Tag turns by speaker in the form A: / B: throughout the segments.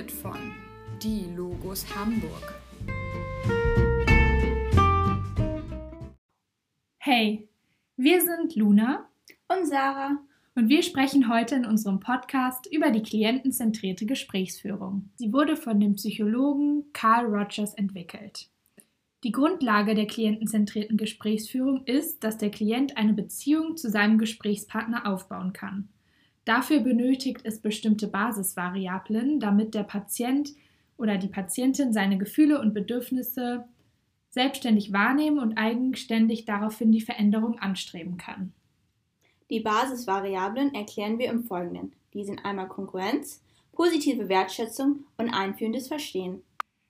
A: präsentiert von Die Logos Hamburg.
B: Hey, wir sind Luna
C: und Sarah
B: und wir sprechen heute in unserem Podcast über die klientenzentrierte Gesprächsführung. Sie wurde von dem Psychologen Carl Rogers entwickelt. Die Grundlage der klientenzentrierten Gesprächsführung ist, dass der Klient eine Beziehung zu seinem Gesprächspartner aufbauen kann. Dafür benötigt es bestimmte Basisvariablen, damit der Patient oder die Patientin seine Gefühle und Bedürfnisse selbstständig wahrnehmen und eigenständig daraufhin die Veränderung anstreben kann.
C: Die Basisvariablen erklären wir im Folgenden. Die sind einmal Konkurrenz, positive Wertschätzung und einführendes Verstehen.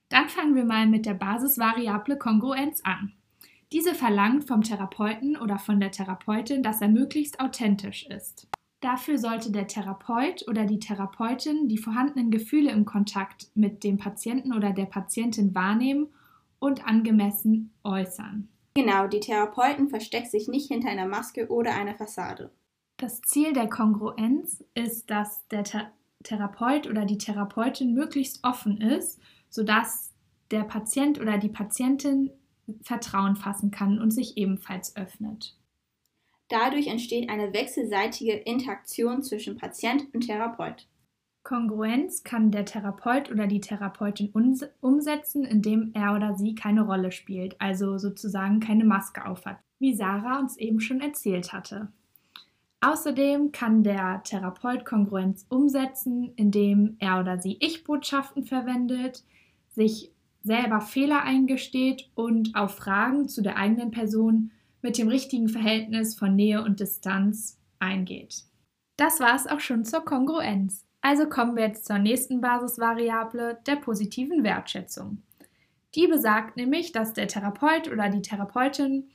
B: Dann fangen wir mal mit der Basisvariable Kongruenz an. Diese verlangt vom Therapeuten oder von der Therapeutin, dass er möglichst authentisch ist. Dafür sollte der Therapeut oder die Therapeutin die vorhandenen Gefühle im Kontakt mit dem Patienten oder der Patientin wahrnehmen und angemessen äußern.
C: Genau, die Therapeutin versteckt sich nicht hinter einer Maske oder einer Fassade.
B: Das Ziel der Kongruenz ist, dass der Th Therapeut oder die Therapeutin möglichst offen ist, sodass der Patient oder die Patientin Vertrauen fassen kann und sich ebenfalls öffnet.
C: Dadurch entsteht eine wechselseitige Interaktion zwischen Patient und Therapeut.
B: Kongruenz kann der Therapeut oder die Therapeutin umsetzen, indem er oder sie keine Rolle spielt, also sozusagen keine Maske aufhat, wie Sarah uns eben schon erzählt hatte. Außerdem kann der Therapeut Kongruenz umsetzen, indem er oder sie Ich-Botschaften verwendet, sich selber Fehler eingesteht und auf Fragen zu der eigenen Person mit dem richtigen Verhältnis von Nähe und Distanz eingeht. Das war es auch schon zur Kongruenz. Also kommen wir jetzt zur nächsten Basisvariable der positiven Wertschätzung. Die besagt nämlich, dass der Therapeut oder die Therapeutin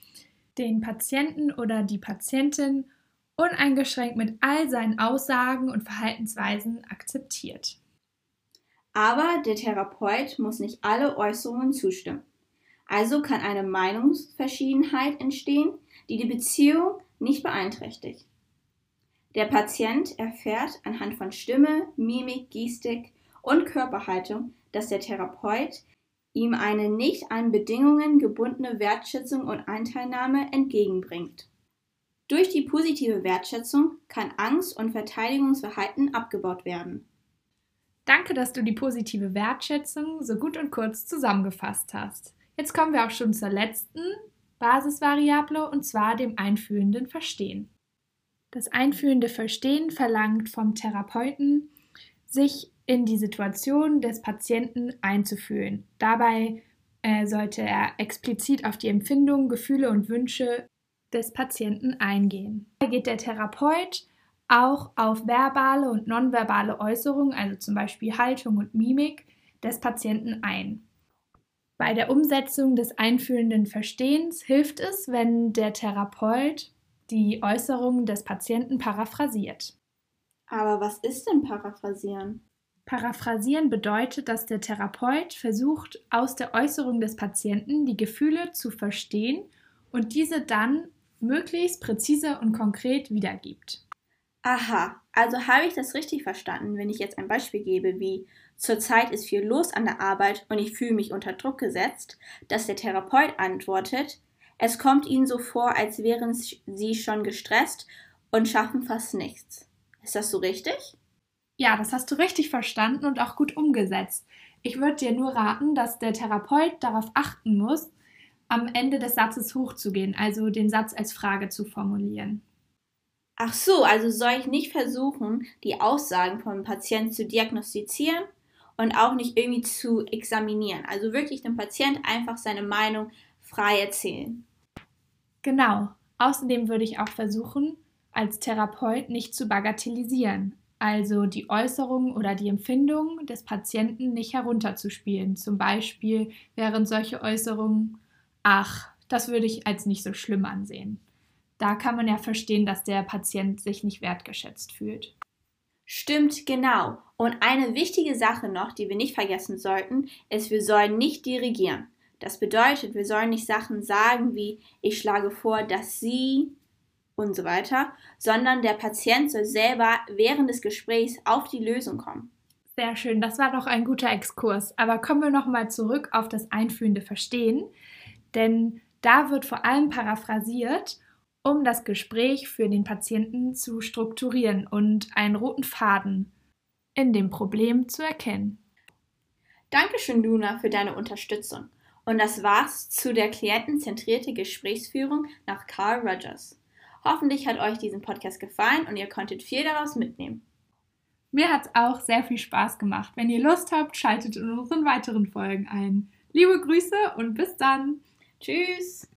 B: den Patienten oder die Patientin uneingeschränkt mit all seinen Aussagen und Verhaltensweisen akzeptiert.
C: Aber der Therapeut muss nicht alle Äußerungen zustimmen. Also kann eine Meinungsverschiedenheit entstehen, die die Beziehung nicht beeinträchtigt. Der Patient erfährt anhand von Stimme, Mimik, Gestik und Körperhaltung, dass der Therapeut ihm eine nicht an Bedingungen gebundene Wertschätzung und Einteilnahme entgegenbringt. Durch die positive Wertschätzung kann Angst und Verteidigungsverhalten abgebaut werden.
B: Danke, dass du die positive Wertschätzung so gut und kurz zusammengefasst hast. Jetzt kommen wir auch schon zur letzten Basisvariable und zwar dem einfühlenden Verstehen. Das einfühlende Verstehen verlangt vom Therapeuten, sich in die Situation des Patienten einzufühlen. Dabei äh, sollte er explizit auf die Empfindungen, Gefühle und Wünsche des Patienten eingehen. Da geht der Therapeut auch auf verbale und nonverbale Äußerungen, also zum Beispiel Haltung und Mimik des Patienten ein. Bei der Umsetzung des einfühlenden Verstehens hilft es, wenn der Therapeut die Äußerungen des Patienten paraphrasiert.
C: Aber was ist denn paraphrasieren?
B: Paraphrasieren bedeutet, dass der Therapeut versucht, aus der Äußerung des Patienten die Gefühle zu verstehen und diese dann möglichst präzise und konkret wiedergibt.
C: Aha, also habe ich das richtig verstanden, wenn ich jetzt ein Beispiel gebe, wie zurzeit ist viel los an der Arbeit und ich fühle mich unter Druck gesetzt, dass der Therapeut antwortet, es kommt ihnen so vor, als wären sie schon gestresst und schaffen fast nichts. Ist das so richtig?
B: Ja, das hast du richtig verstanden und auch gut umgesetzt. Ich würde dir nur raten, dass der Therapeut darauf achten muss, am Ende des Satzes hochzugehen, also den Satz als Frage zu formulieren.
C: Ach so, also soll ich nicht versuchen, die Aussagen vom Patienten zu diagnostizieren und auch nicht irgendwie zu examinieren. Also wirklich dem Patient einfach seine Meinung frei erzählen.
B: Genau. Außerdem würde ich auch versuchen, als Therapeut nicht zu bagatellisieren, also die Äußerungen oder die Empfindungen des Patienten nicht herunterzuspielen. Zum Beispiel wären solche Äußerungen, ach, das würde ich als nicht so schlimm ansehen. Da kann man ja verstehen, dass der Patient sich nicht wertgeschätzt fühlt.
C: Stimmt, genau. Und eine wichtige Sache noch, die wir nicht vergessen sollten, ist, wir sollen nicht dirigieren. Das bedeutet, wir sollen nicht Sachen sagen wie ich schlage vor, dass Sie und so weiter, sondern der Patient soll selber während des Gesprächs auf die Lösung kommen.
B: Sehr schön, das war doch ein guter Exkurs. Aber kommen wir nochmal zurück auf das einfühlende Verstehen, denn da wird vor allem paraphrasiert, um das Gespräch für den Patienten zu strukturieren und einen roten Faden in dem Problem zu erkennen.
C: Dankeschön, Luna, für deine Unterstützung. Und das war's zu der klientenzentrierte Gesprächsführung nach Carl Rogers. Hoffentlich hat euch diesen Podcast gefallen und ihr konntet viel daraus mitnehmen.
B: Mir hat's auch sehr viel Spaß gemacht. Wenn ihr Lust habt, schaltet in unseren weiteren Folgen ein. Liebe Grüße und bis dann.
C: Tschüss.